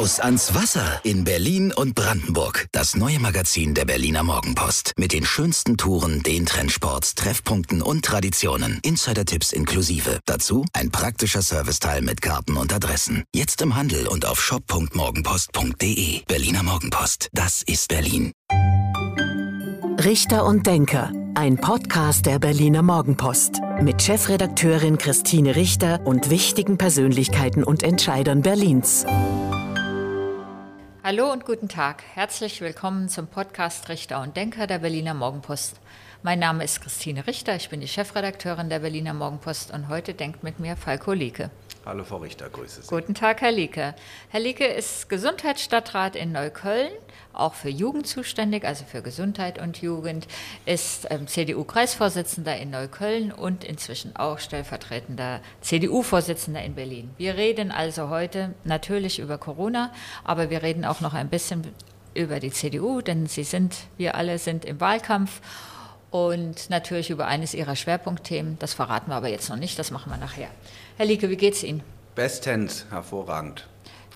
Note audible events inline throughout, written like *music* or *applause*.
Raus ans Wasser in Berlin und Brandenburg. Das neue Magazin der Berliner Morgenpost. Mit den schönsten Touren, den Trendsports, Treffpunkten und Traditionen. Insider-Tipps inklusive. Dazu ein praktischer Serviceteil mit Karten und Adressen. Jetzt im Handel und auf shop.morgenpost.de. Berliner Morgenpost. Das ist Berlin. Richter und Denker. Ein Podcast der Berliner Morgenpost. Mit Chefredakteurin Christine Richter und wichtigen Persönlichkeiten und Entscheidern Berlins. Hallo und guten Tag. Herzlich willkommen zum Podcast Richter und Denker der Berliner Morgenpost. Mein Name ist Christine Richter, ich bin die Chefredakteurin der Berliner Morgenpost und heute denkt mit mir Falko Lieke. Hallo Frau Richter, grüße Sie. Guten Tag, Herr Lieke. Herr Lieke ist Gesundheitsstadtrat in Neukölln, auch für Jugend zuständig, also für Gesundheit und Jugend, ist ähm, CDU-Kreisvorsitzender in Neukölln und inzwischen auch stellvertretender CDU-Vorsitzender in Berlin. Wir reden also heute natürlich über Corona, aber wir reden auch noch ein bisschen über die CDU, denn Sie sind, wir alle sind im Wahlkampf und natürlich über eines Ihrer Schwerpunktthemen. Das verraten wir aber jetzt noch nicht, das machen wir nachher. Herr Lieke, wie geht's Ihnen? Bestens, hervorragend.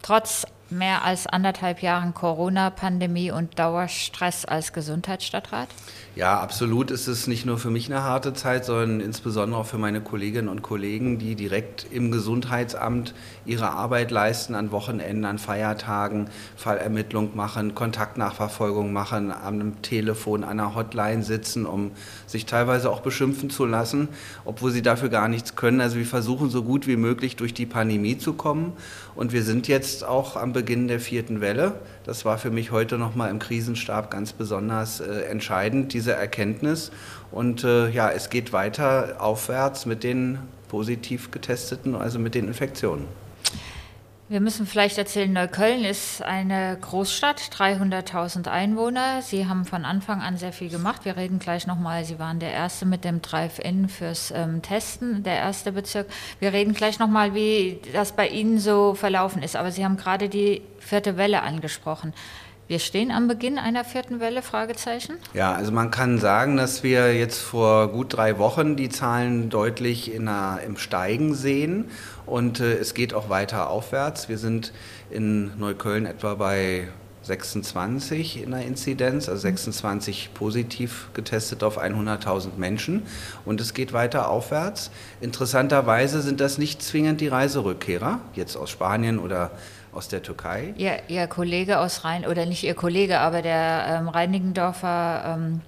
Trotz mehr als anderthalb Jahren Corona-Pandemie und Dauerstress als Gesundheitsstadtrat? Ja, absolut ist es nicht nur für mich eine harte Zeit, sondern insbesondere auch für meine Kolleginnen und Kollegen, die direkt im Gesundheitsamt ihre Arbeit leisten, an Wochenenden, an Feiertagen, Fallermittlung machen, Kontaktnachverfolgung machen, am Telefon, an einer Hotline sitzen, um sich teilweise auch beschimpfen zu lassen, obwohl sie dafür gar nichts können. Also wir versuchen so gut wie möglich durch die Pandemie zu kommen und wir sind jetzt auch am Beginn der vierten Welle. Das war für mich heute nochmal im Krisenstab ganz besonders äh, entscheidend, diese Erkenntnis. Und äh, ja, es geht weiter aufwärts mit den positiv getesteten, also mit den Infektionen. Wir müssen vielleicht erzählen, Neukölln ist eine Großstadt, 300.000 Einwohner. Sie haben von Anfang an sehr viel gemacht. Wir reden gleich nochmal, Sie waren der Erste mit dem Drive-In fürs ähm, Testen, der erste Bezirk. Wir reden gleich nochmal, wie das bei Ihnen so verlaufen ist. Aber Sie haben gerade die vierte Welle angesprochen. Wir stehen am Beginn einer vierten Welle? Fragezeichen. Ja, also man kann sagen, dass wir jetzt vor gut drei Wochen die Zahlen deutlich in einer, im Steigen sehen und äh, es geht auch weiter aufwärts. Wir sind in Neukölln etwa bei 26 in der Inzidenz, also 26 positiv getestet auf 100.000 Menschen. Und es geht weiter aufwärts. Interessanterweise sind das nicht zwingend die Reiserückkehrer, jetzt aus Spanien oder aus der Türkei. Ihr, Ihr Kollege aus Rhein, oder nicht Ihr Kollege, aber der ähm, Reinigendorfer ähm,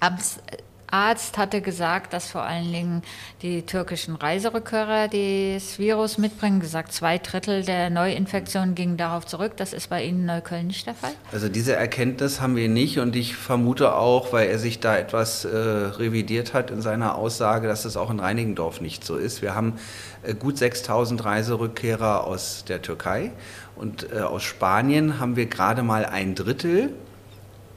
Amts, Arzt hatte gesagt, dass vor allen Dingen die türkischen Reiserückkehrer das Virus mitbringen. Gesagt, zwei Drittel der Neuinfektionen gingen darauf zurück. Das ist bei Ihnen in Neukölln nicht der Fall? Also diese Erkenntnis haben wir nicht und ich vermute auch, weil er sich da etwas äh, revidiert hat in seiner Aussage, dass es auch in Reinigendorf nicht so ist. Wir haben äh, gut 6000 Reiserückkehrer aus der Türkei und äh, aus Spanien haben wir gerade mal ein Drittel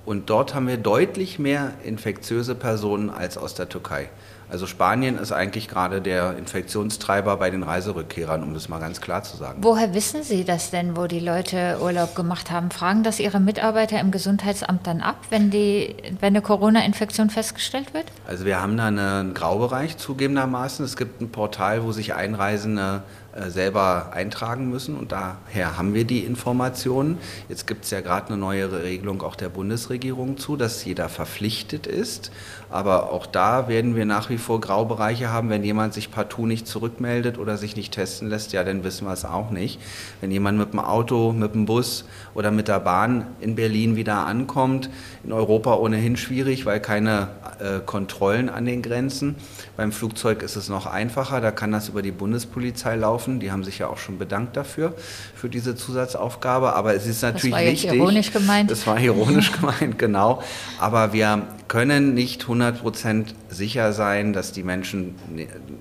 und dort haben wir deutlich mehr infektiöse Personen als aus der Türkei. Also Spanien ist eigentlich gerade der Infektionstreiber bei den Reiserückkehrern, um das mal ganz klar zu sagen. Woher wissen Sie das denn, wo die Leute Urlaub gemacht haben? Fragen das Ihre Mitarbeiter im Gesundheitsamt dann ab, wenn, die, wenn eine Corona-Infektion festgestellt wird? Also wir haben da einen Graubereich zugegebenermaßen. Es gibt ein Portal, wo sich Einreisende selber eintragen müssen und daher haben wir die Informationen. Jetzt gibt es ja gerade eine neue Regelung auch der Bundesregierung zu, dass jeder verpflichtet ist. Aber auch da werden wir nach wie vor Graubereiche haben. Wenn jemand sich partout nicht zurückmeldet oder sich nicht testen lässt, ja, dann wissen wir es auch nicht. Wenn jemand mit dem Auto, mit dem Bus oder mit der Bahn in Berlin wieder ankommt, in Europa ohnehin schwierig, weil keine äh, Kontrollen an den Grenzen. Beim Flugzeug ist es noch einfacher, da kann das über die Bundespolizei laufen laufen. Die haben sich ja auch schon bedankt dafür, für diese Zusatzaufgabe. Aber es ist natürlich das war wichtig. ironisch gemeint. Das war ironisch *laughs* gemeint, genau. Aber wir können nicht 100 Prozent sicher sein, dass die Menschen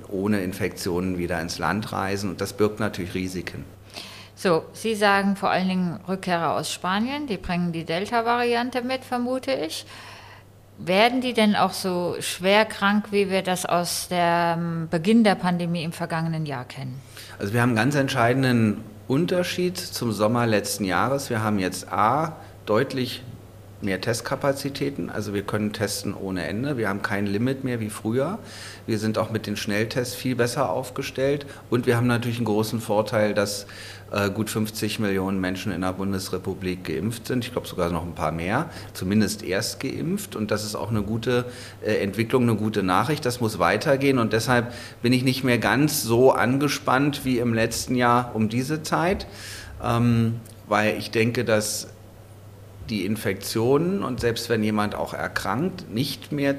ohne Infektionen wieder ins Land reisen. Und das birgt natürlich Risiken. So, Sie sagen vor allen Dingen Rückkehrer aus Spanien, die bringen die Delta-Variante mit, vermute ich. Werden die denn auch so schwer krank, wie wir das aus dem Beginn der Pandemie im vergangenen Jahr kennen? Also wir haben einen ganz entscheidenden Unterschied zum Sommer letzten Jahres. Wir haben jetzt A, deutlich mehr Testkapazitäten. Also wir können testen ohne Ende. Wir haben kein Limit mehr wie früher. Wir sind auch mit den Schnelltests viel besser aufgestellt. Und wir haben natürlich einen großen Vorteil, dass äh, gut 50 Millionen Menschen in der Bundesrepublik geimpft sind. Ich glaube sogar noch ein paar mehr. Zumindest erst geimpft. Und das ist auch eine gute äh, Entwicklung, eine gute Nachricht. Das muss weitergehen. Und deshalb bin ich nicht mehr ganz so angespannt wie im letzten Jahr um diese Zeit. Ähm, weil ich denke, dass die Infektionen und selbst wenn jemand auch erkrankt, nicht mehr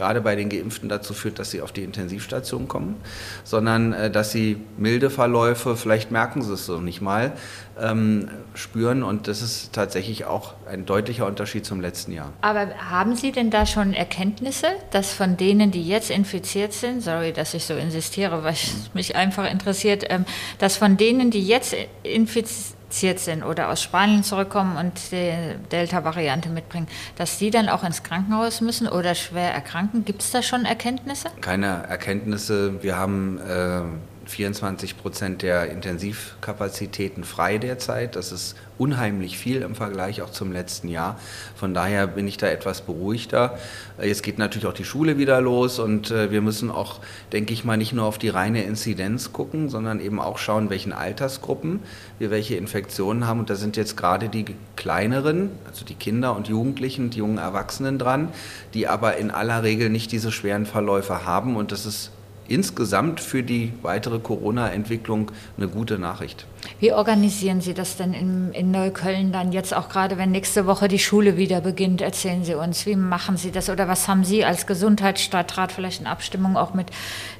gerade bei den Geimpften dazu führt, dass sie auf die Intensivstation kommen, sondern äh, dass sie milde Verläufe, vielleicht merken sie es noch nicht mal, ähm, spüren. Und das ist tatsächlich auch ein deutlicher Unterschied zum letzten Jahr. Aber haben Sie denn da schon Erkenntnisse, dass von denen, die jetzt infiziert sind, sorry, dass ich so insistiere, weil es mich einfach interessiert, ähm, dass von denen, die jetzt infiziert infiziert sind oder aus Spanien zurückkommen und die Delta-Variante mitbringen, dass die dann auch ins Krankenhaus müssen oder schwer erkranken? Gibt es da schon Erkenntnisse? Keine Erkenntnisse. Wir haben äh, 24 Prozent der Intensivkapazitäten frei derzeit. Das ist unheimlich viel im Vergleich auch zum letzten Jahr. Von daher bin ich da etwas beruhigter. Jetzt geht natürlich auch die Schule wieder los und äh, wir müssen auch, denke ich mal, nicht nur auf die reine Inzidenz gucken, sondern eben auch schauen, welchen Altersgruppen wir welche Infektionen haben. Und da sind jetzt gerade die kleineren, also die Kinder und Jugendlichen, die jungen Erwachsenen dran, die aber in aller Regel nicht diese schweren Verläufe haben. Und das ist insgesamt für die weitere Corona-Entwicklung eine gute Nachricht. Wie organisieren Sie das denn in, in, Neukölln dann jetzt auch gerade, wenn nächste Woche die Schule wieder beginnt? Erzählen Sie uns, wie machen Sie das oder was haben Sie als Gesundheitsstadtrat vielleicht in Abstimmung auch mit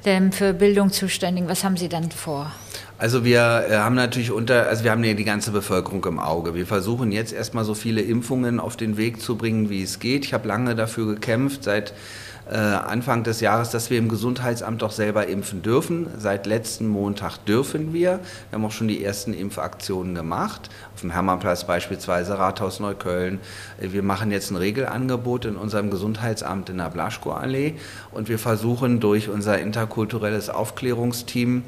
dem für Bildung zuständigen? Was haben Sie dann vor? Also wir äh, haben natürlich unter, also wir haben die ganze Bevölkerung im Auge. Wir versuchen jetzt erstmal so viele Impfungen auf den Weg zu bringen, wie es geht. Ich habe lange dafür gekämpft, seit Anfang des Jahres, dass wir im Gesundheitsamt doch selber impfen dürfen. Seit letzten Montag dürfen wir. Wir haben auch schon die ersten Impfaktionen gemacht. Auf dem Hermannplatz beispielsweise, Rathaus Neukölln. Äh, wir machen jetzt ein Regelangebot in unserem Gesundheitsamt in der Blaschko-Allee und wir versuchen durch unser interkulturelles Aufklärungsteam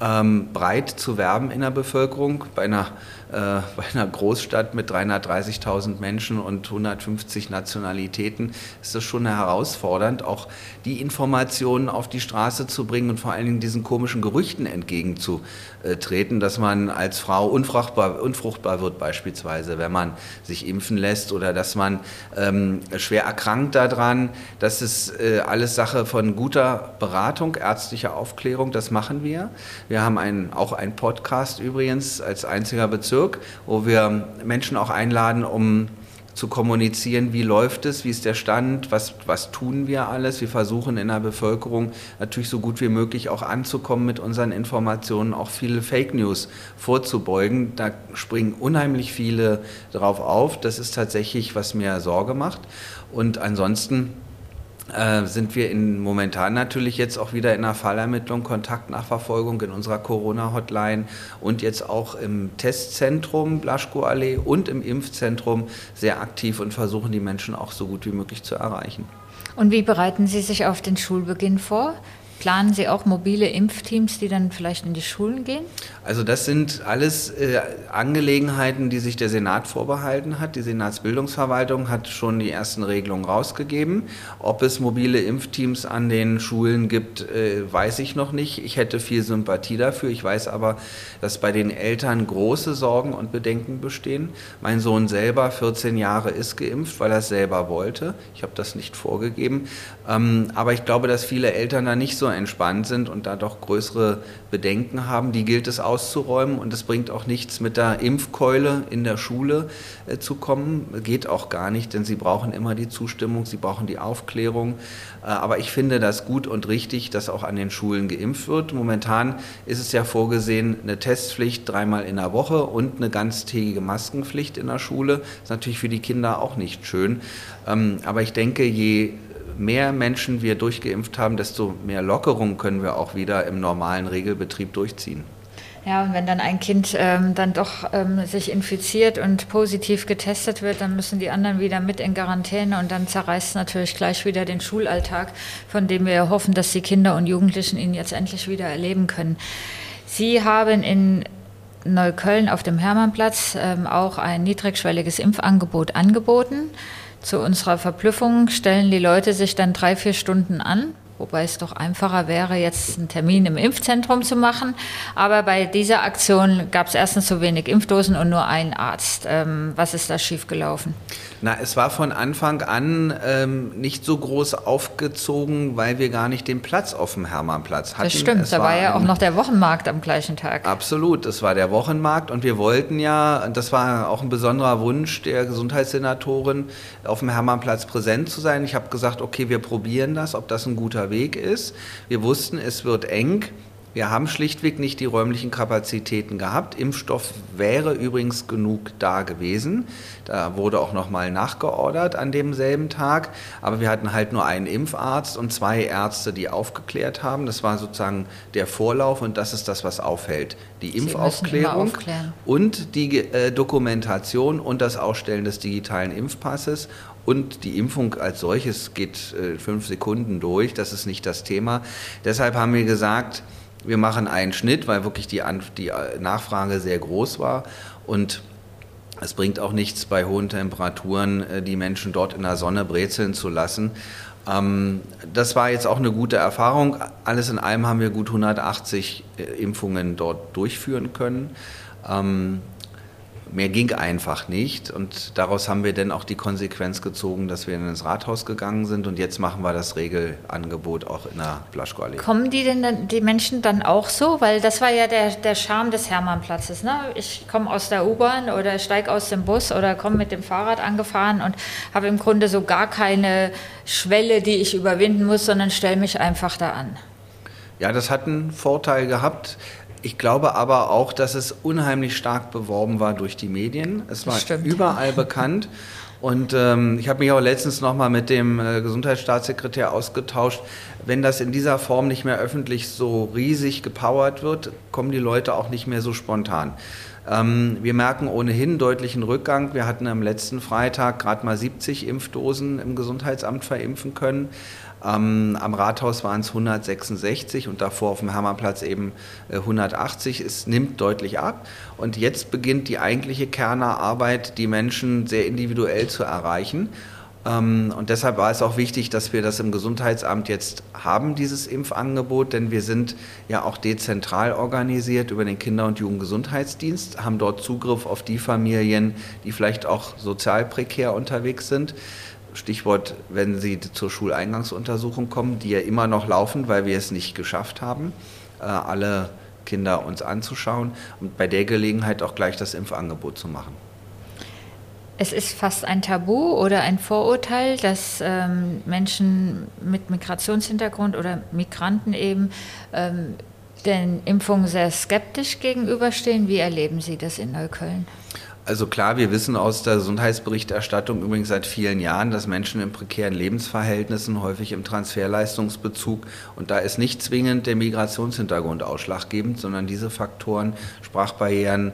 ähm, breit zu werben in der Bevölkerung. Bei einer, äh, bei einer Großstadt mit 330.000 Menschen und 150 Nationalitäten ist das schon herausfordernd, auch die Informationen auf die Straße zu bringen und vor allen Dingen diesen komischen Gerüchten entgegenzutreten, dass man als Frau unfruchtbar, unfruchtbar wird beispielsweise, wenn man sich impfen lässt oder dass man ähm, schwer erkrankt daran. Das ist äh, alles Sache von guter Beratung, ärztlicher Aufklärung, das machen wir. Wir haben ein, auch einen Podcast übrigens als einziger Bezirk, wo wir Menschen auch einladen, um zu kommunizieren, wie läuft es, wie ist der Stand, was, was tun wir alles. Wir versuchen in der Bevölkerung natürlich so gut wie möglich auch anzukommen mit unseren Informationen, auch viele Fake News vorzubeugen. Da springen unheimlich viele drauf auf. Das ist tatsächlich, was mir Sorge macht. Und ansonsten äh, sind wir in, momentan natürlich jetzt auch wieder in der Fallermittlung, Kontaktnachverfolgung in unserer Corona-Hotline und jetzt auch im Testzentrum Blaschko-Allee und im Impfzentrum sehr aktiv und versuchen die Menschen auch so gut wie möglich zu erreichen. Und wie bereiten Sie sich auf den Schulbeginn vor? Planen Sie auch mobile Impfteams, die dann vielleicht in die Schulen gehen? Also das sind alles äh, Angelegenheiten, die sich der Senat vorbehalten hat. Die Senatsbildungsverwaltung hat schon die ersten Regelungen rausgegeben. Ob es mobile Impfteams an den Schulen gibt, äh, weiß ich noch nicht. Ich hätte viel Sympathie dafür. Ich weiß aber, dass bei den Eltern große Sorgen und Bedenken bestehen. Mein Sohn selber, 14 Jahre, ist geimpft, weil er es selber wollte. Ich habe das nicht vorgegeben. Ähm, aber ich glaube, dass viele Eltern da nicht so entspannt sind und da doch größere Bedenken haben, die gilt es auszuräumen. Und es bringt auch nichts, mit der Impfkeule in der Schule äh, zu kommen. Geht auch gar nicht, denn sie brauchen immer die Zustimmung, sie brauchen die Aufklärung. Äh, aber ich finde das gut und richtig, dass auch an den Schulen geimpft wird. Momentan ist es ja vorgesehen, eine Testpflicht dreimal in der Woche und eine ganztägige Maskenpflicht in der Schule. Das ist natürlich für die Kinder auch nicht schön. Ähm, aber ich denke, je mehr Menschen wir durchgeimpft haben, desto mehr Lockerung können wir auch wieder im normalen Regelbetrieb durchziehen. Ja, und wenn dann ein Kind ähm, dann doch ähm, sich infiziert und positiv getestet wird, dann müssen die anderen wieder mit in Quarantäne und dann zerreißt natürlich gleich wieder den Schulalltag, von dem wir hoffen, dass die Kinder und Jugendlichen ihn jetzt endlich wieder erleben können. Sie haben in Neukölln auf dem Hermannplatz ähm, auch ein niedrigschwelliges Impfangebot angeboten. Zu unserer Verblüffung stellen die Leute sich dann drei, vier Stunden an Wobei es doch einfacher wäre, jetzt einen Termin im Impfzentrum zu machen. Aber bei dieser Aktion gab es erstens zu wenig Impfdosen und nur einen Arzt. Ähm, was ist da schiefgelaufen? Na, es war von Anfang an ähm, nicht so groß aufgezogen, weil wir gar nicht den Platz auf dem Hermannplatz hatten. Das stimmt, es da war, war ja auch noch der Wochenmarkt am gleichen Tag. Absolut, das war der Wochenmarkt und wir wollten ja, das war auch ein besonderer Wunsch der Gesundheitssenatorin, auf dem Hermannplatz präsent zu sein. Ich habe gesagt, okay, wir probieren das, ob das ein guter Weg ist. Wir wussten, es wird eng. Wir haben schlichtweg nicht die räumlichen Kapazitäten gehabt. Impfstoff wäre übrigens genug da gewesen. Da wurde auch nochmal nachgeordert an demselben Tag. Aber wir hatten halt nur einen Impfarzt und zwei Ärzte, die aufgeklärt haben. Das war sozusagen der Vorlauf und das ist das, was aufhält. Die Impfaufklärung und die äh, Dokumentation und das Ausstellen des digitalen Impfpasses und die Impfung als solches geht äh, fünf Sekunden durch. Das ist nicht das Thema. Deshalb haben wir gesagt, wir machen einen Schnitt, weil wirklich die, die äh, Nachfrage sehr groß war und es bringt auch nichts bei hohen Temperaturen, äh, die Menschen dort in der Sonne brezeln zu lassen. Ähm, das war jetzt auch eine gute Erfahrung. Alles in allem haben wir gut 180 Impfungen dort durchführen können. Mehr ging einfach nicht und daraus haben wir dann auch die Konsequenz gezogen, dass wir ins Rathaus gegangen sind und jetzt machen wir das Regelangebot auch in der Blaschkoallee. Kommen die denn dann, die Menschen dann auch so? Weil das war ja der, der Charme des Hermannplatzes. Ne? Ich komme aus der U-Bahn oder steige aus dem Bus oder komme mit dem Fahrrad angefahren und habe im Grunde so gar keine Schwelle, die ich überwinden muss, sondern stelle mich einfach da an. Ja, das hat einen Vorteil gehabt. Ich glaube aber auch, dass es unheimlich stark beworben war durch die Medien. Es war überall *laughs* bekannt. Und ähm, ich habe mich auch letztens nochmal mit dem äh, Gesundheitsstaatssekretär ausgetauscht. Wenn das in dieser Form nicht mehr öffentlich so riesig gepowert wird, kommen die Leute auch nicht mehr so spontan. Ähm, wir merken ohnehin deutlichen Rückgang. Wir hatten am letzten Freitag gerade mal 70 Impfdosen im Gesundheitsamt verimpfen können. Ähm, am Rathaus waren es 166 und davor auf dem Hermannplatz eben äh, 180. Es nimmt deutlich ab. Und jetzt beginnt die eigentliche Kernerarbeit, die Menschen sehr individuell zu erreichen. Ähm, und deshalb war es auch wichtig, dass wir das im Gesundheitsamt jetzt haben, dieses Impfangebot, denn wir sind ja auch dezentral organisiert über den Kinder- und Jugendgesundheitsdienst, haben dort Zugriff auf die Familien, die vielleicht auch sozial prekär unterwegs sind. Stichwort, wenn Sie zur Schuleingangsuntersuchung kommen, die ja immer noch laufen, weil wir es nicht geschafft haben, äh, alle Kinder uns anzuschauen und bei der Gelegenheit auch gleich das Impfangebot zu machen. Es ist fast ein Tabu oder ein Vorurteil, dass ähm, Menschen mit Migrationshintergrund oder Migranten eben ähm, den Impfungen sehr skeptisch gegenüberstehen. Wie erleben Sie das in Neukölln? Also klar, wir wissen aus der Gesundheitsberichterstattung übrigens seit vielen Jahren, dass Menschen in prekären Lebensverhältnissen, häufig im Transferleistungsbezug, und da ist nicht zwingend der Migrationshintergrund ausschlaggebend, sondern diese Faktoren, Sprachbarrieren,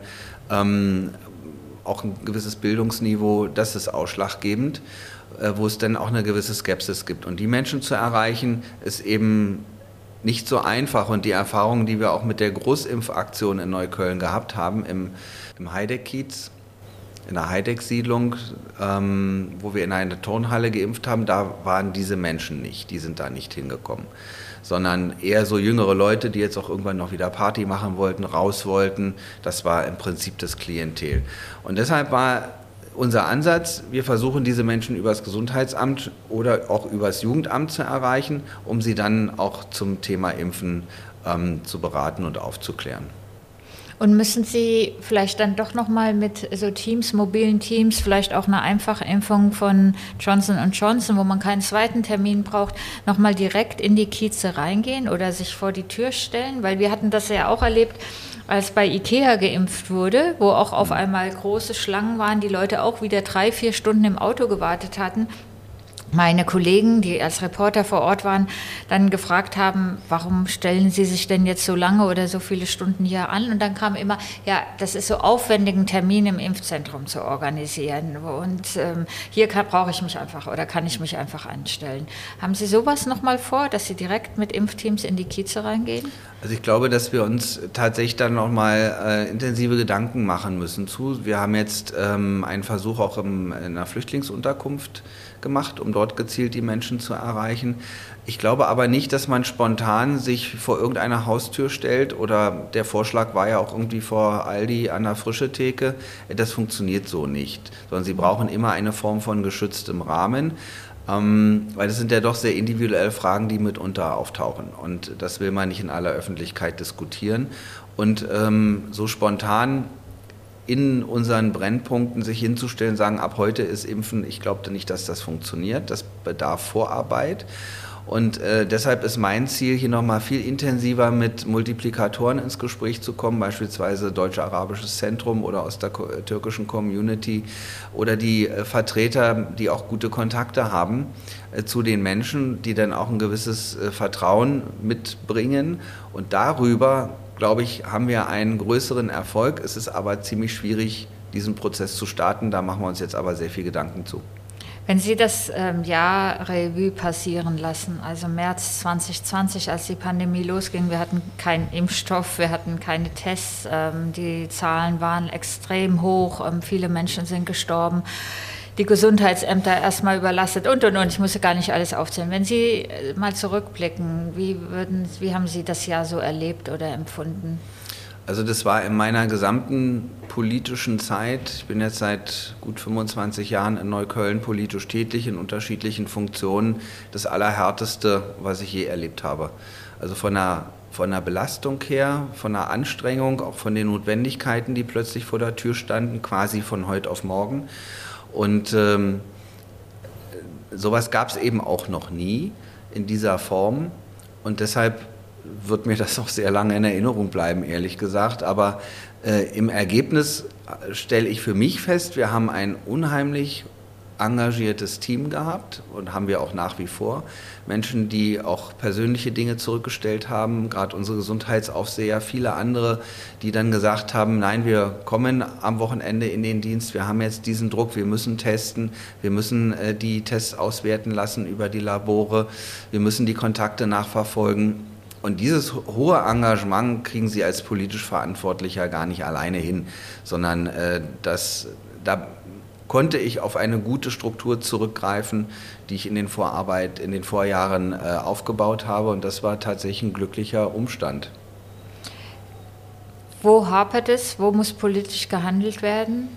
ähm, auch ein gewisses Bildungsniveau, das ist ausschlaggebend, äh, wo es dann auch eine gewisse Skepsis gibt. Und die Menschen zu erreichen, ist eben nicht so einfach. Und die Erfahrungen, die wir auch mit der Großimpfaktion in Neukölln gehabt haben, im, im Heideck-Kiez, in der Heideck-Siedlung, ähm, wo wir in eine Turnhalle geimpft haben, da waren diese Menschen nicht, die sind da nicht hingekommen, sondern eher so jüngere Leute, die jetzt auch irgendwann noch wieder Party machen wollten, raus wollten. Das war im Prinzip das Klientel. Und deshalb war unser Ansatz, wir versuchen diese Menschen übers Gesundheitsamt oder auch übers Jugendamt zu erreichen, um sie dann auch zum Thema Impfen ähm, zu beraten und aufzuklären. Und müssen Sie vielleicht dann doch nochmal mit so Teams, mobilen Teams, vielleicht auch eine einfache Impfung von Johnson Johnson, wo man keinen zweiten Termin braucht, nochmal direkt in die Kieze reingehen oder sich vor die Tür stellen? Weil wir hatten das ja auch erlebt, als bei Ikea geimpft wurde, wo auch auf einmal große Schlangen waren, die Leute auch wieder drei, vier Stunden im Auto gewartet hatten meine Kollegen, die als Reporter vor Ort waren, dann gefragt haben, warum stellen Sie sich denn jetzt so lange oder so viele Stunden hier an? Und dann kam immer, ja, das ist so aufwendig, einen Termin im Impfzentrum zu organisieren. Und ähm, hier brauche ich mich einfach oder kann ich mich einfach anstellen. Haben Sie sowas nochmal vor, dass Sie direkt mit Impfteams in die Kieze reingehen? Also ich glaube, dass wir uns tatsächlich dann nochmal äh, intensive Gedanken machen müssen zu. Wir haben jetzt ähm, einen Versuch auch im, in einer Flüchtlingsunterkunft gemacht, um dort gezielt die Menschen zu erreichen. Ich glaube aber nicht, dass man spontan sich vor irgendeiner Haustür stellt oder der Vorschlag war ja auch irgendwie vor Aldi an der frische Theke. Das funktioniert so nicht, sondern sie brauchen immer eine Form von geschütztem Rahmen. Ähm, weil das sind ja doch sehr individuelle Fragen, die mitunter auftauchen. Und das will man nicht in aller Öffentlichkeit diskutieren. Und ähm, so spontan in unseren Brennpunkten sich hinzustellen, sagen, ab heute ist Impfen, ich glaube nicht, dass das funktioniert. Das bedarf Vorarbeit. Und äh, deshalb ist mein Ziel, hier nochmal viel intensiver mit Multiplikatoren ins Gespräch zu kommen, beispielsweise Deutsch-Arabisches Zentrum oder aus der türkischen Community oder die äh, Vertreter, die auch gute Kontakte haben äh, zu den Menschen, die dann auch ein gewisses äh, Vertrauen mitbringen und darüber glaube ich, haben wir einen größeren Erfolg. Es ist aber ziemlich schwierig, diesen Prozess zu starten. Da machen wir uns jetzt aber sehr viel Gedanken zu. Wenn Sie das ähm, Jahr Revue passieren lassen, also März 2020, als die Pandemie losging, wir hatten keinen Impfstoff, wir hatten keine Tests, ähm, die Zahlen waren extrem hoch, ähm, viele Menschen sind gestorben die Gesundheitsämter erstmal überlastet und und und. Ich muss gar nicht alles aufzählen. Wenn Sie äh, mal zurückblicken, wie, würden, wie haben Sie das Jahr so erlebt oder empfunden? Also das war in meiner gesamten politischen Zeit, ich bin jetzt seit gut 25 Jahren in Neukölln politisch tätig, in unterschiedlichen Funktionen, das Allerhärteste, was ich je erlebt habe. Also von der, von der Belastung her, von der Anstrengung, auch von den Notwendigkeiten, die plötzlich vor der Tür standen, quasi von heute auf morgen. Und ähm, sowas gab es eben auch noch nie in dieser Form. Und deshalb wird mir das auch sehr lange in Erinnerung bleiben, ehrlich gesagt. Aber äh, im Ergebnis stelle ich für mich fest, wir haben ein unheimlich engagiertes Team gehabt und haben wir auch nach wie vor. Menschen, die auch persönliche Dinge zurückgestellt haben, gerade unsere Gesundheitsaufseher, viele andere, die dann gesagt haben, nein, wir kommen am Wochenende in den Dienst, wir haben jetzt diesen Druck, wir müssen testen, wir müssen äh, die Tests auswerten lassen über die Labore, wir müssen die Kontakte nachverfolgen. Und dieses hohe Engagement kriegen Sie als politisch Verantwortlicher gar nicht alleine hin, sondern äh, das, da konnte ich auf eine gute Struktur zurückgreifen, die ich in den Vorarbeit, in den Vorjahren äh, aufgebaut habe. Und das war tatsächlich ein glücklicher Umstand. Wo hapert es? Wo muss politisch gehandelt werden?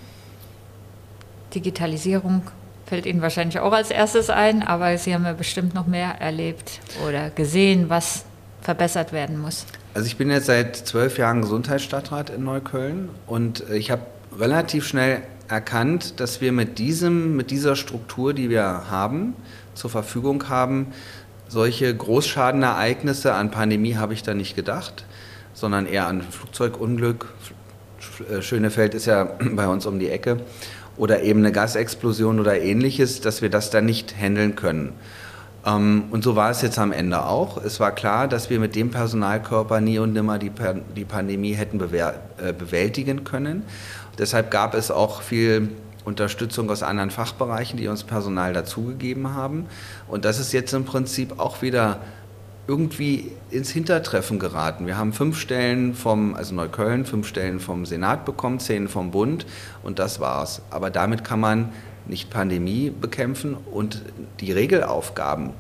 Digitalisierung fällt Ihnen wahrscheinlich auch als erstes ein, aber Sie haben ja bestimmt noch mehr erlebt oder gesehen, was verbessert werden muss. Also ich bin jetzt seit zwölf Jahren Gesundheitsstadtrat in Neukölln und ich habe relativ schnell erkannt, dass wir mit, diesem, mit dieser Struktur, die wir haben, zur Verfügung haben, solche Großschadenereignisse an Pandemie habe ich da nicht gedacht, sondern eher an Flugzeugunglück. Äh, Schönefeld ist ja *clears throat* bei uns um die Ecke. Oder eben eine Gasexplosion oder ähnliches, dass wir das dann nicht handeln können. Ähm, und so war es jetzt am Ende auch. Es war klar, dass wir mit dem Personalkörper nie und nimmer die, Pandemie hätten äh, bewältigen können. Deshalb gab es auch viel Unterstützung aus anderen Fachbereichen, die uns Personal dazugegeben haben. Und das ist jetzt im Prinzip auch wieder irgendwie ins Hintertreffen geraten. Wir haben fünf Stellen vom, also Neukölln, fünf Stellen vom Senat bekommen, zehn vom Bund und das war's. Aber damit kann man nicht Pandemie bekämpfen und die Regelaufgaben,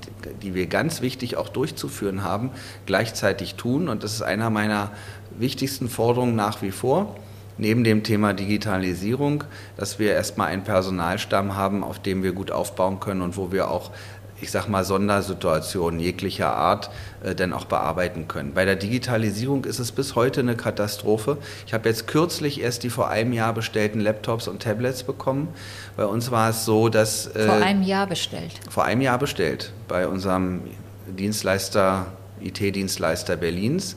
die wir ganz wichtig auch durchzuführen haben, gleichzeitig tun. Und das ist einer meiner wichtigsten Forderungen nach wie vor neben dem Thema Digitalisierung, dass wir erstmal einen Personalstamm haben, auf dem wir gut aufbauen können und wo wir auch ich sag mal, Sondersituationen jeglicher Art äh, dann auch bearbeiten können. Bei der Digitalisierung ist es bis heute eine Katastrophe. Ich habe jetzt kürzlich erst die vor einem Jahr bestellten Laptops und Tablets bekommen. Bei uns war es so, dass... Äh, vor einem Jahr bestellt? Vor einem Jahr bestellt bei unserem Dienstleister, IT-Dienstleister Berlins.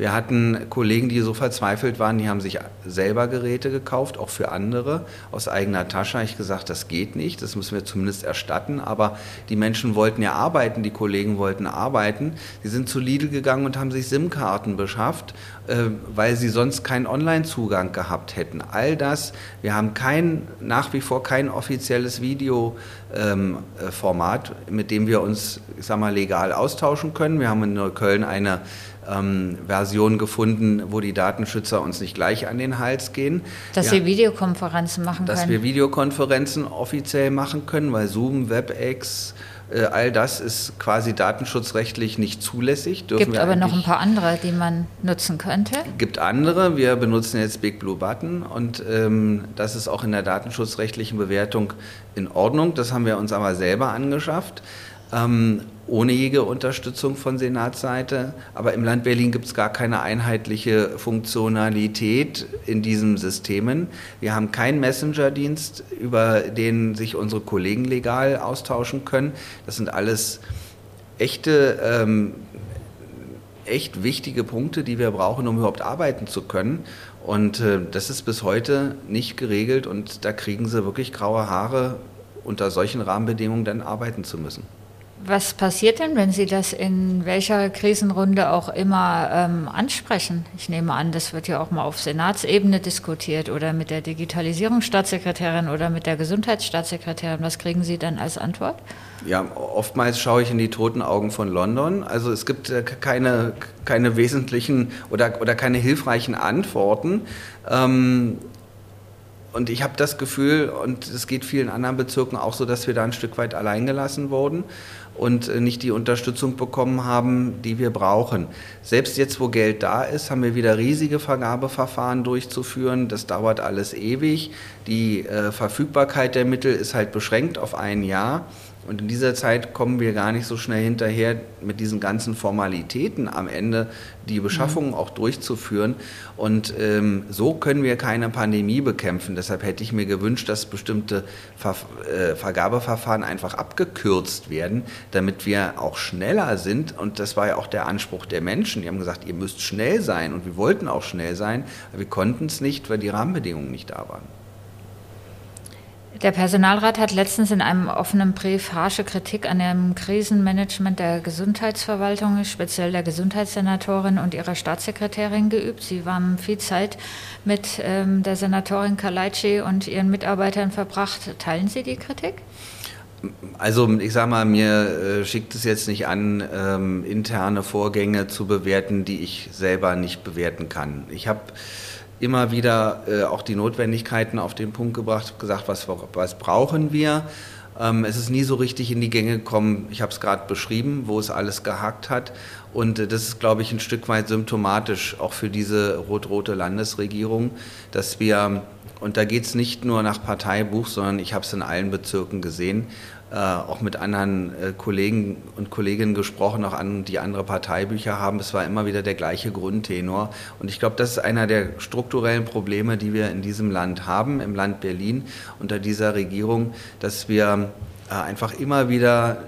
Wir hatten Kollegen, die so verzweifelt waren, die haben sich selber Geräte gekauft, auch für andere, aus eigener Tasche. Ich gesagt, das geht nicht, das müssen wir zumindest erstatten. Aber die Menschen wollten ja arbeiten, die Kollegen wollten arbeiten. Sie sind zu Lidl gegangen und haben sich SIM-Karten beschafft, äh, weil sie sonst keinen Online-Zugang gehabt hätten. All das, wir haben kein, nach wie vor kein offizielles Videoformat, ähm, mit dem wir uns, ich sag mal, legal austauschen können. Wir haben in Neukölln eine ähm, Version gefunden, wo die Datenschützer uns nicht gleich an den Hals gehen. Dass ja, wir Videokonferenzen machen dass können. Dass wir Videokonferenzen offiziell machen können, weil Zoom, WebEx, äh, all das ist quasi datenschutzrechtlich nicht zulässig. Es gibt aber noch ein paar andere, die man nutzen könnte. Gibt andere. Wir benutzen jetzt Big Blue Button und ähm, das ist auch in der datenschutzrechtlichen Bewertung in Ordnung. Das haben wir uns aber selber angeschafft. Ähm, ohne jede Unterstützung von Senatsseite. Aber im Land Berlin gibt es gar keine einheitliche Funktionalität in diesen Systemen. Wir haben keinen Messenger-Dienst, über den sich unsere Kollegen legal austauschen können. Das sind alles echte, ähm, echt wichtige Punkte, die wir brauchen, um überhaupt arbeiten zu können. Und äh, das ist bis heute nicht geregelt und da kriegen sie wirklich graue Haare, unter solchen Rahmenbedingungen dann arbeiten zu müssen. Was passiert denn, wenn Sie das in welcher Krisenrunde auch immer ähm, ansprechen? Ich nehme an, das wird ja auch mal auf Senatsebene diskutiert oder mit der Digitalisierungsstaatssekretärin oder mit der Gesundheitsstaatssekretärin. Was kriegen Sie dann als Antwort? Ja, oftmals schaue ich in die toten Augen von London. Also es gibt äh, keine, keine wesentlichen oder, oder keine hilfreichen Antworten. Ähm, und ich habe das Gefühl, und es geht vielen anderen Bezirken auch so, dass wir da ein Stück weit alleingelassen wurden und äh, nicht die Unterstützung bekommen haben, die wir brauchen. Selbst jetzt, wo Geld da ist, haben wir wieder riesige Vergabeverfahren durchzuführen. Das dauert alles ewig. Die äh, Verfügbarkeit der Mittel ist halt beschränkt auf ein Jahr. Und in dieser Zeit kommen wir gar nicht so schnell hinterher, mit diesen ganzen Formalitäten am Ende die Beschaffungen mhm. auch durchzuführen. Und ähm, so können wir keine Pandemie bekämpfen. Deshalb hätte ich mir gewünscht, dass bestimmte Ver äh, Vergabeverfahren einfach abgekürzt werden, damit wir auch schneller sind. Und das war ja auch der Anspruch der Menschen. Die haben gesagt, ihr müsst schnell sein. Und wir wollten auch schnell sein. Aber wir konnten es nicht, weil die Rahmenbedingungen nicht da waren. Der Personalrat hat letztens in einem offenen Brief harsche Kritik an dem Krisenmanagement der Gesundheitsverwaltung, speziell der Gesundheitssenatorin und ihrer Staatssekretärin geübt. Sie haben viel Zeit mit ähm, der Senatorin Kalaitschi und ihren Mitarbeitern verbracht. Teilen Sie die Kritik? Also ich sage mal, mir äh, schickt es jetzt nicht an, ähm, interne Vorgänge zu bewerten, die ich selber nicht bewerten kann. Ich habe immer wieder äh, auch die Notwendigkeiten auf den Punkt gebracht, gesagt, was, was brauchen wir. Ähm, es ist nie so richtig in die Gänge gekommen. Ich habe es gerade beschrieben, wo es alles gehakt hat. Und äh, das ist, glaube ich, ein Stück weit symptomatisch auch für diese rot-rote Landesregierung, dass wir, und da geht es nicht nur nach Parteibuch, sondern ich habe es in allen Bezirken gesehen, äh, auch mit anderen äh, Kollegen und Kolleginnen gesprochen, auch an, die andere Parteibücher haben. Es war immer wieder der gleiche Grundtenor. Und ich glaube, das ist einer der strukturellen Probleme, die wir in diesem Land haben, im Land Berlin unter dieser Regierung, dass wir äh, einfach immer wieder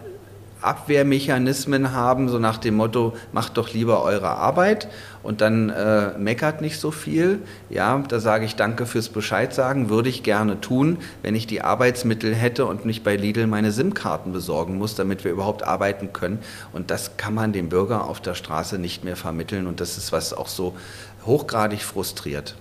Abwehrmechanismen haben, so nach dem Motto, macht doch lieber eure Arbeit und dann äh, meckert nicht so viel. Ja, da sage ich danke fürs Bescheid sagen, würde ich gerne tun, wenn ich die Arbeitsmittel hätte und nicht bei Lidl meine SIM-Karten besorgen muss, damit wir überhaupt arbeiten können. Und das kann man dem Bürger auf der Straße nicht mehr vermitteln und das ist was auch so hochgradig frustriert.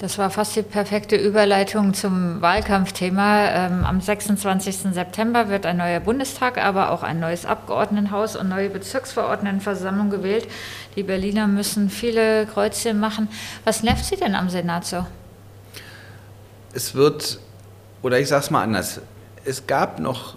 Das war fast die perfekte Überleitung zum Wahlkampfthema. Ähm, am 26. September wird ein neuer Bundestag, aber auch ein neues Abgeordnetenhaus und neue Bezirksverordnetenversammlung gewählt. Die Berliner müssen viele Kreuzchen machen. Was nervt Sie denn am Senat so? Es wird, oder ich sage es mal anders, es gab noch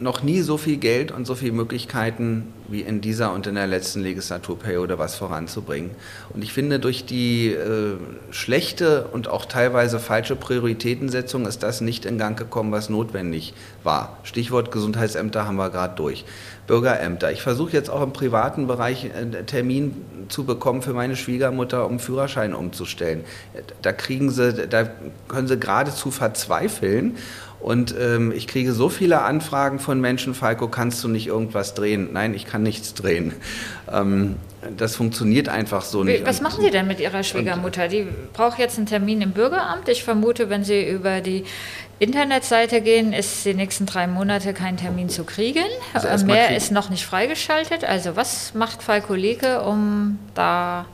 noch nie so viel Geld und so viele Möglichkeiten wie in dieser und in der letzten Legislaturperiode was voranzubringen. Und ich finde, durch die äh, schlechte und auch teilweise falsche Prioritätensetzung ist das nicht in Gang gekommen, was notwendig war. Stichwort Gesundheitsämter haben wir gerade durch. Bürgerämter. Ich versuche jetzt auch im privaten Bereich einen Termin zu bekommen für meine Schwiegermutter, um Führerschein umzustellen. Da kriegen sie, da können sie geradezu verzweifeln Und ähm, ich kriege so viele Anfragen von Menschen, Falco, kannst du nicht irgendwas drehen? Nein, ich kann nichts drehen. Ähm, das funktioniert einfach so nicht. Was machen Sie denn mit Ihrer Schwiegermutter? Die braucht jetzt einen Termin im Bürgeramt. Ich vermute, wenn Sie über die Internetseite gehen, ist die nächsten drei Monate kein Termin zu kriegen. Also Mehr kriegen. ist noch nicht freigeschaltet. Also was macht Falco Leke, um da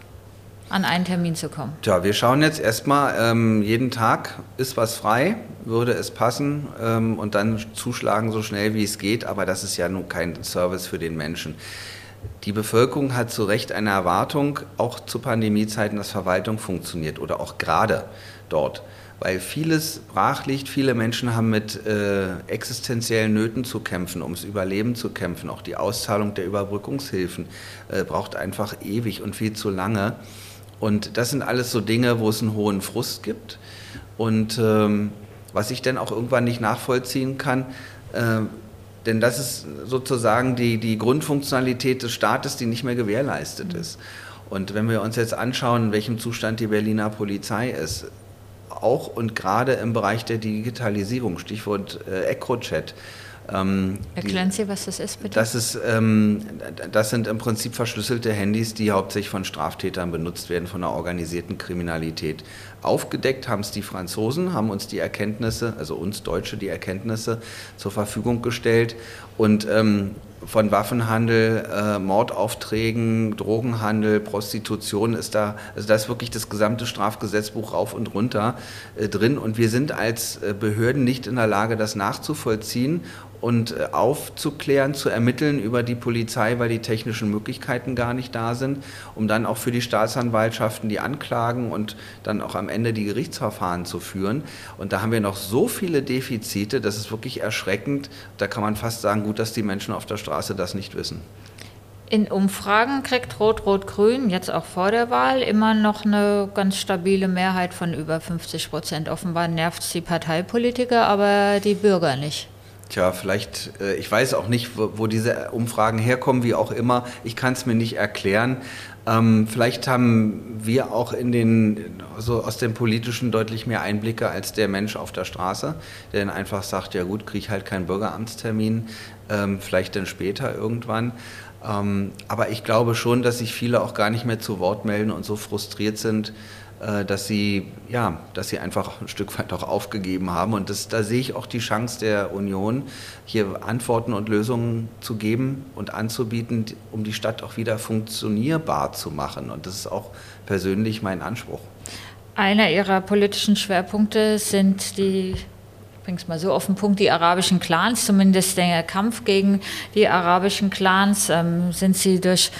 an einen Termin zu kommen? Tja, wir schauen jetzt erstmal, ähm, jeden Tag ist was frei, würde es passen ähm, und dann zuschlagen so schnell wie es geht, aber das ist ja nun kein Service für den Menschen. Die Bevölkerung hat zu Recht eine Erwartung, auch zu Pandemiezeiten, dass Verwaltung funktioniert oder auch gerade dort weil vieles brach liegt. Viele Menschen haben mit äh, existenziellen Nöten zu kämpfen, ums Überleben zu kämpfen. Auch die Auszahlung der Überbrückungshilfen äh, braucht einfach ewig und viel zu lange. Und das sind alles so Dinge, wo es einen hohen Frust gibt. Und ähm, was ich dann auch irgendwann nicht nachvollziehen kann, äh, denn das ist sozusagen die, die Grundfunktionalität des Staates, die nicht mehr gewährleistet ist. Und wenn wir uns jetzt anschauen, in welchem Zustand die Berliner Polizei ist, auch und gerade im Bereich der Digitalisierung, Stichwort äh, ECROChat, ähm, Erklären Sie, was das ist, bitte? Das, ist, ähm, das sind im Prinzip verschlüsselte Handys, die hauptsächlich von Straftätern benutzt werden, von der organisierten Kriminalität. Aufgedeckt haben es die Franzosen, haben uns die Erkenntnisse, also uns Deutsche, die Erkenntnisse zur Verfügung gestellt. Und ähm, von Waffenhandel, äh, Mordaufträgen, Drogenhandel, Prostitution ist da, also da ist wirklich das gesamte Strafgesetzbuch rauf und runter äh, drin. Und wir sind als äh, Behörden nicht in der Lage, das nachzuvollziehen und äh, aufzuklären, zu ermitteln über die Polizei, weil die technischen Möglichkeiten gar nicht da sind, um dann auch für die Staatsanwaltschaften die Anklagen und dann auch am Ende die Gerichtsverfahren zu führen. Und da haben wir noch so viele Defizite, das ist wirklich erschreckend. Da kann man fast sagen, gut, dass die Menschen auf der Straße das nicht wissen. In Umfragen kriegt Rot-Rot-Grün jetzt auch vor der Wahl immer noch eine ganz stabile Mehrheit von über 50 Prozent. Offenbar nervt es die Parteipolitiker, aber die Bürger nicht. Tja, vielleicht, äh, ich weiß auch nicht, wo, diese Umfragen herkommen, wie auch immer. Ich kann es mir nicht erklären. Ähm, vielleicht haben wir auch in den, also aus dem Politischen deutlich mehr Einblicke als der Mensch auf der Straße, der dann einfach sagt, ja gut, kriege ich halt keinen Bürgeramtstermin, ähm, vielleicht dann später irgendwann. Ähm, aber ich glaube schon, dass sich viele auch gar nicht mehr zu Wort melden und so frustriert sind, dass sie, ja, dass sie einfach ein Stück weit auch aufgegeben haben. Und das, da sehe ich auch die Chance der Union, hier Antworten und Lösungen zu geben und anzubieten, um die Stadt auch wieder funktionierbar zu machen. Und das ist auch persönlich mein Anspruch. Einer Ihrer politischen Schwerpunkte sind die bring's mal so auf den Punkt, die arabischen Clans, zumindest der Kampf gegen die arabischen Clans, ähm, sind Sie durch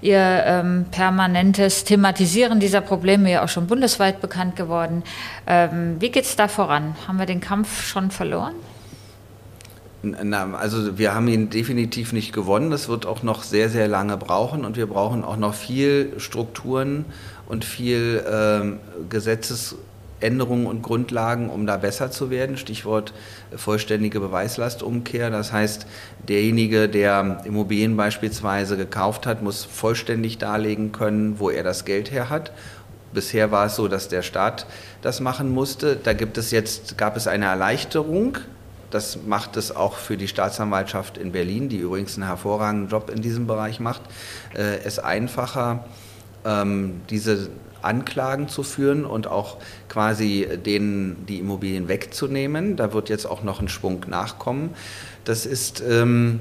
Ihr ähm, permanentes Thematisieren dieser Probleme ja auch schon bundesweit bekannt geworden. Ähm, wie geht es da voran? Haben wir den Kampf schon verloren? Na, also wir haben ihn definitiv nicht gewonnen. Das wird auch noch sehr, sehr lange brauchen und wir brauchen auch noch viel Strukturen und viel ähm, Gesetzes Änderungen und Grundlagen, um da besser zu werden. Stichwort vollständige Beweislastumkehr. Das heißt, derjenige, der Immobilien beispielsweise gekauft hat, muss vollständig darlegen können, wo er das Geld her hat. Bisher war es so, dass der Staat das machen musste. Da gibt es jetzt, gab es eine Erleichterung. Das macht es auch für die Staatsanwaltschaft in Berlin, die übrigens einen hervorragenden Job in diesem Bereich macht, äh, es einfacher, ähm, diese Anklagen zu führen und auch quasi denen die Immobilien wegzunehmen. Da wird jetzt auch noch ein Schwung nachkommen. Das ist ähm,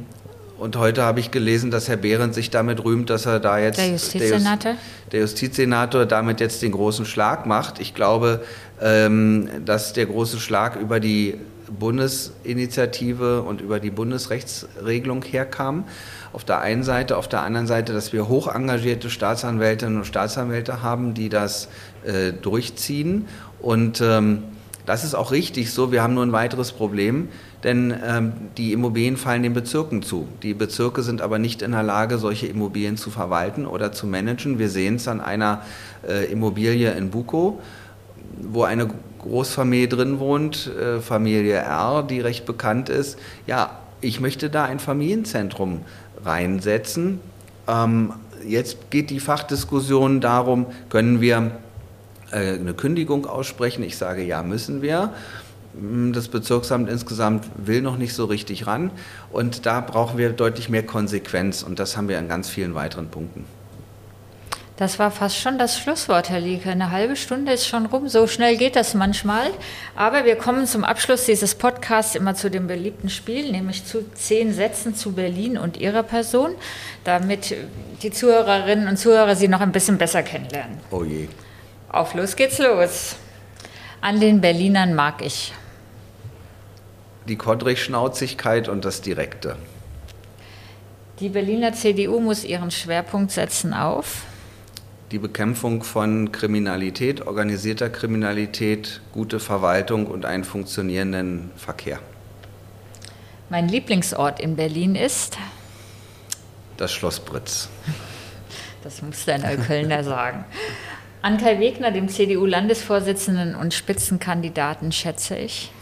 und heute habe ich gelesen, dass Herr Behrendt sich damit rühmt, dass er da jetzt der Justizsenator, der, Justizsenator damit jetzt den großen Schlag macht. Ich glaube, ähm, dass der große Schlag über die Bundesinitiative und über die Bundesrechtsregelung herkam auf der einen Seite, auf der anderen Seite, dass wir hoch engagierte Staatsanwältinnen und Staatsanwälte haben, die das äh, durchziehen. Und ähm, das ist auch richtig so. Wir haben nur ein weiteres Problem, denn ähm, die Immobilien fallen den Bezirken zu. Die Bezirke sind aber nicht in der Lage, solche Immobilien zu verwalten oder zu managen. Wir sehen es an einer äh, Immobilie in Buko, wo eine Großfamilie drin wohnt, äh, Familie R, die recht bekannt ist. Ja, ich möchte da ein Familienzentrum reinsetzen. Ähm, jetzt geht die Fachdiskussion darum, können wir äh, eine Kündigung aussprechen? Ich sage, ja, müssen wir. Hm, das Bezirksamt insgesamt will noch nicht so richtig ran und da brauchen wir deutlich mehr Konsequenz und das haben wir an ganz vielen weiteren Punkten. Das war fast schon das Schlusswort, Herr Lieke. Eine halbe Stunde ist schon rum. So schnell geht das manchmal. Aber wir kommen zum Abschluss dieses Podcasts immer zu dem beliebten Spiel, nämlich zu zehn Sätzen zu Berlin und Ihrer Person, damit die Zuhörerinnen und Zuhörer Sie noch ein bisschen besser kennenlernen. Oh je. Auf los geht's los. An den Berlinern mag ich. Die Kodrich-Schnauzigkeit und das Direkte. Die Berliner CDU muss ihren Schwerpunkt setzen auf die Bekämpfung von Kriminalität, organisierter Kriminalität, gute Verwaltung und einen funktionierenden Verkehr. Mein Lieblingsort in Berlin ist? Das Schloss Britz. *laughs* Das muss der Neuköllner sagen. An Kai Wegner, dem CDU-Landesvorsitzenden und Spitzenkandidaten, schätze ich.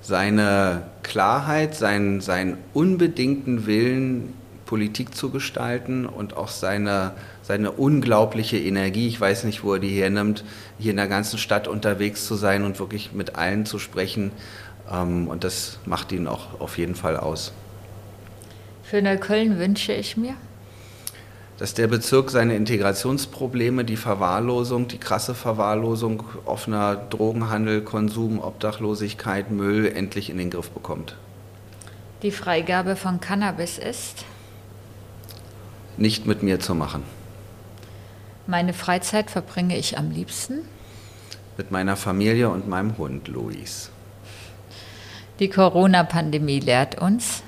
Seine Klarheit, seinen, seinen unbedingten Willen, Politik zu gestalten und auch seine seine unglaubliche Energie, ich weiß nicht, wo er die hernimmt, hier in der ganzen Stadt unterwegs zu sein und wirklich mit allen zu sprechen. Ähm, und das macht ihn auch auf jeden Fall aus. Für Neukölln wünsche ich mir, dass der Bezirk seine Integrationsprobleme, die Verwahrlosung, die krasse Verwahrlosung, offener Drogenhandel, Konsum, Obdachlosigkeit, Müll endlich in den Griff bekommt. Die Freigabe von Cannabis ist? Nicht mit mir zu machen. Meine Freizeit verbringe ich am liebsten? Mit meiner Familie und meinem Hund Luis. Die Corona-Pandemie lehrt uns,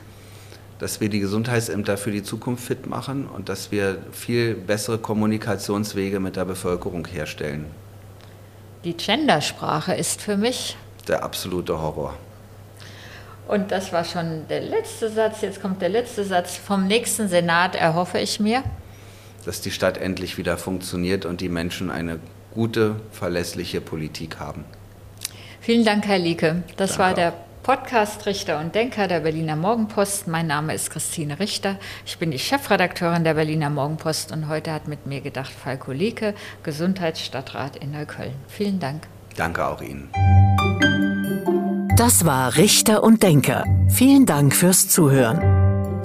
dass wir die Gesundheitsämter für die Zukunft fit machen und dass wir viel bessere Kommunikationswege mit der Bevölkerung herstellen. Die Gendersprache ist für mich der absolute Horror. Und das war schon der letzte Satz. Jetzt kommt der letzte Satz. Vom nächsten Senat erhoffe ich mir, dass die Stadt endlich wieder funktioniert und die Menschen eine gute, verlässliche Politik haben. Vielen Dank, Herr Lieke. Das Danke war der Podcast Richter und Denker der Berliner Morgenpost. Mein Name ist Christine Richter. Ich bin die Chefredakteurin der Berliner Morgenpost und heute hat mit mir gedacht Falko Lieke, Gesundheitsstadtrat in Neukölln. Vielen Dank. Danke auch Ihnen. Das war Richter und Denker. Vielen Dank fürs Zuhören.